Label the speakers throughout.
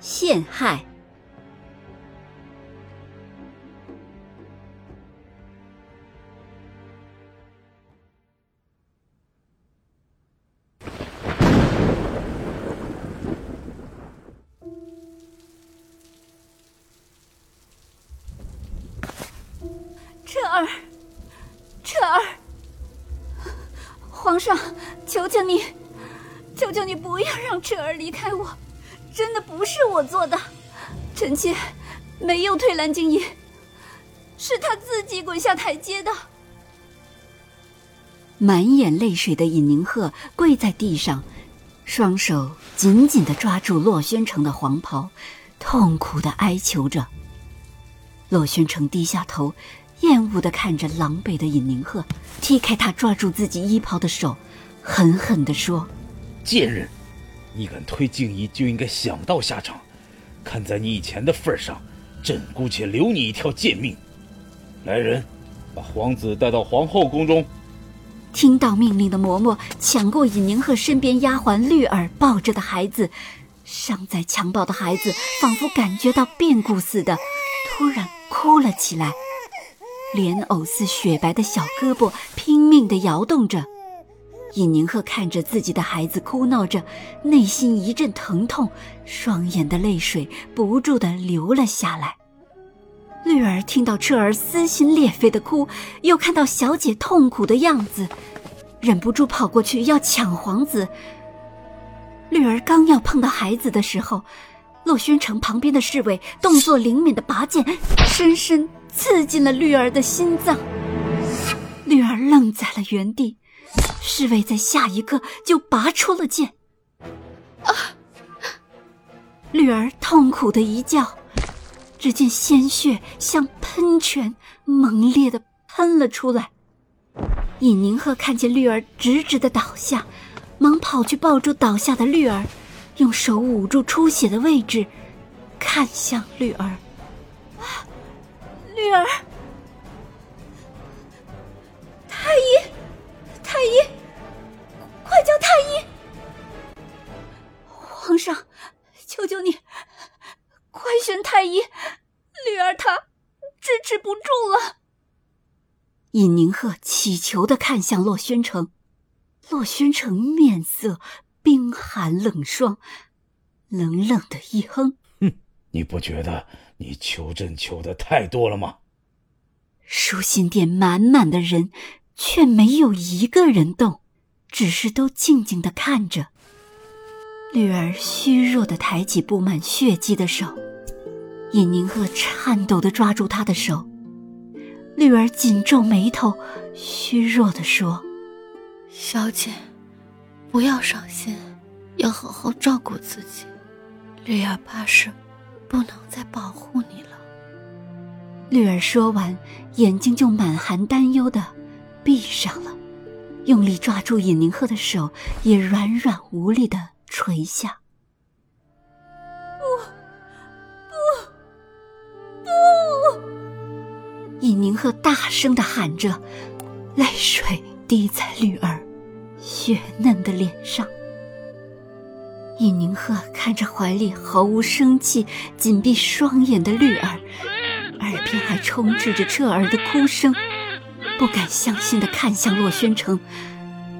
Speaker 1: 陷害。
Speaker 2: 彻儿，彻儿，皇上，求求你，求求你不要让彻儿离开我。真的不是我做的，臣妾没有推蓝静怡，是他自己滚下台阶的。
Speaker 1: 满眼泪水的尹宁鹤跪在地上，双手紧紧的抓住洛宣城的黄袍，痛苦的哀求着。洛宣城低下头，厌恶的看着狼狈的尹宁鹤，踢开他抓住自己衣袍的手，狠狠的说：“
Speaker 3: 贱人！”你敢推静怡，就应该想到下场。看在你以前的份上，朕姑且留你一条贱命。来人，把皇子带到皇后宫中。
Speaker 1: 听到命令的嬷嬷抢过尹宁鹤身边丫鬟绿儿抱着的孩子，尚在襁褓的孩子仿佛感觉到变故似的，突然哭了起来，莲藕似雪白的小胳膊拼命地摇动着。尹宁鹤看着自己的孩子哭闹着，内心一阵疼痛，双眼的泪水不住的流了下来。绿儿听到彻儿撕心裂肺的哭，又看到小姐痛苦的样子，忍不住跑过去要抢皇子。绿儿刚要碰到孩子的时候，洛宣城旁边的侍卫动作灵敏的拔剑，深深刺进了绿儿的心脏。绿儿愣在了原地。侍卫在下一刻就拔出了剑，啊！绿儿痛苦的一叫，只见鲜血像喷泉猛烈的喷了出来。尹宁鹤看见绿儿直直的倒下，忙跑去抱住倒下的绿儿，用手捂住出血的位置，看向绿儿，啊
Speaker 2: 绿儿，太医。太医，快叫太医！皇上，求求你，快选太医！绿儿她支持不住了。
Speaker 1: 尹宁鹤乞求的看向洛宣城，洛宣城面色冰寒冷霜，冷冷的一哼：“
Speaker 3: 哼，你不觉得你求朕求的太多了吗？”
Speaker 1: 舒心殿满满的人。却没有一个人动，只是都静静的看着。绿儿虚弱的抬起布满血迹的手，尹宁鹤颤抖的抓住她的手。绿儿紧皱眉头，虚弱的说：“
Speaker 4: 小姐，不要伤心，要好好照顾自己。绿儿怕是不能再保护你了。”
Speaker 1: 绿儿说完，眼睛就满含担忧的。闭上了，用力抓住尹宁鹤的手也软软无力的垂下。
Speaker 2: 不，不，不！
Speaker 1: 尹宁鹤大声的喊着，泪水滴在绿儿雪嫩的脸上。尹宁鹤看着怀里毫无生气、紧闭双眼的绿儿，耳边还充斥着彻儿的哭声。不敢相信的看向洛宣城，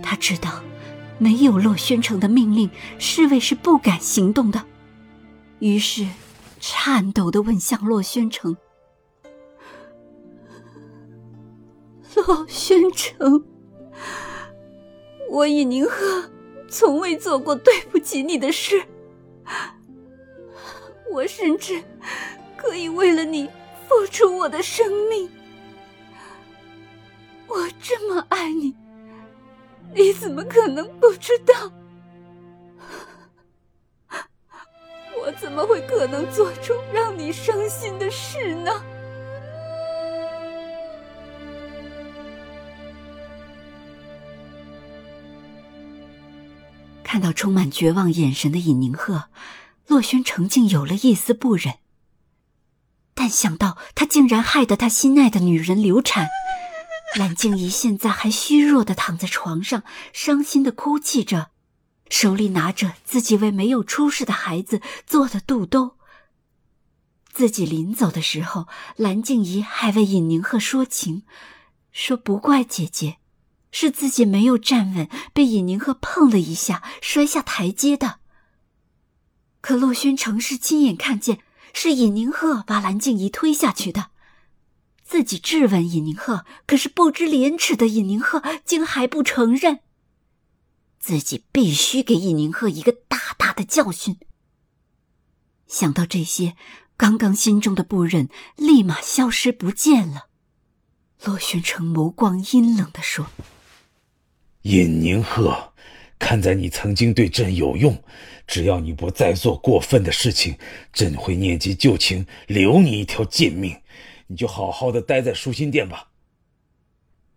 Speaker 1: 他知道，没有洛宣城的命令，侍卫是不敢行动的。于是，颤抖的问向洛宣城：“
Speaker 2: 洛宣城，我尹宁鹤从未做过对不起你的事，我甚至可以为了你付出我的生命。”我这么爱你，你怎么可能不知道？我怎么会可能做出让你伤心的事呢？
Speaker 1: 看到充满绝望眼神的尹宁鹤，洛轩成竟有了一丝不忍。但想到他竟然害得他心爱的女人流产，蓝静怡现在还虚弱的躺在床上，伤心的哭泣着，手里拿着自己为没有出世的孩子做的肚兜。自己临走的时候，蓝静怡还为尹宁鹤说情，说不怪姐姐。是自己没有站稳，被尹宁鹤碰了一下，摔下台阶的。可洛轩成是亲眼看见，是尹宁鹤把蓝静怡推下去的。自己质问尹宁鹤，可是不知廉耻的尹宁鹤竟还不承认。自己必须给尹宁鹤一个大大的教训。想到这些，刚刚心中的不忍立马消失不见了。洛轩成眸光阴冷的说。
Speaker 3: 尹宁鹤，看在你曾经对朕有用，只要你不再做过分的事情，朕会念及旧情，留你一条贱命。你就好好的待在舒心殿吧。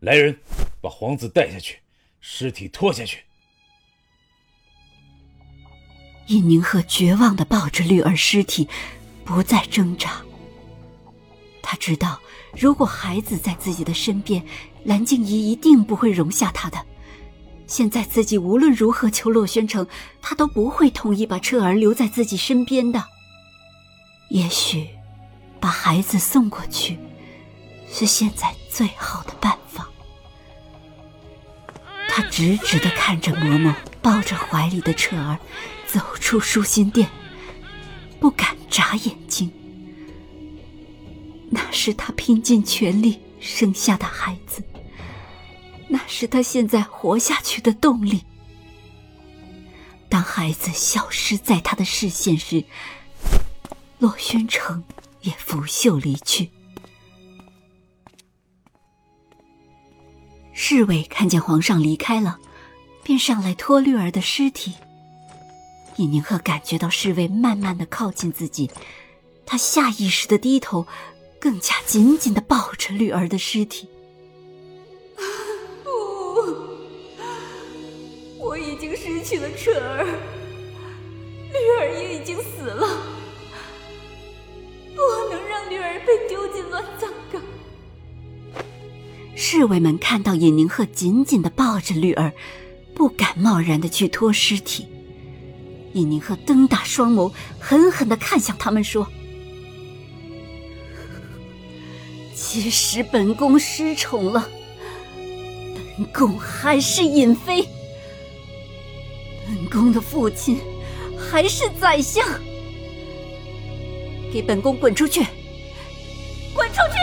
Speaker 3: 来人，把皇子带下去，尸体拖下去。
Speaker 1: 尹宁鹤绝望的抱着绿儿尸体，不再挣扎。他知道，如果孩子在自己的身边，蓝静怡一定不会容下他的。现在自己无论如何求洛宣城，他都不会同意把彻儿留在自己身边的。也许，把孩子送过去，是现在最好的办法。他直直的看着嬷嬷抱着怀里的彻儿，走出舒心殿，不敢眨眼睛。那是他拼尽全力生下的孩子。那是他现在活下去的动力。当孩子消失在他的视线时，洛宣城也拂袖离去。侍卫看见皇上离开了，便上来拖绿儿的尸体。尹宁鹤感觉到侍卫慢慢的靠近自己，他下意识的低头，更加紧紧的抱着绿儿的尸体。
Speaker 2: 不，我已经失去了彻儿，
Speaker 1: 侍卫们看到尹宁鹤紧紧的抱着绿儿，不敢贸然的去拖尸体。尹宁鹤瞪大双眸，狠狠的看向他们，说：“其实本宫失宠了，本宫还是尹妃。”本宫的父亲还是宰相，给本宫滚出去！
Speaker 2: 滚出去！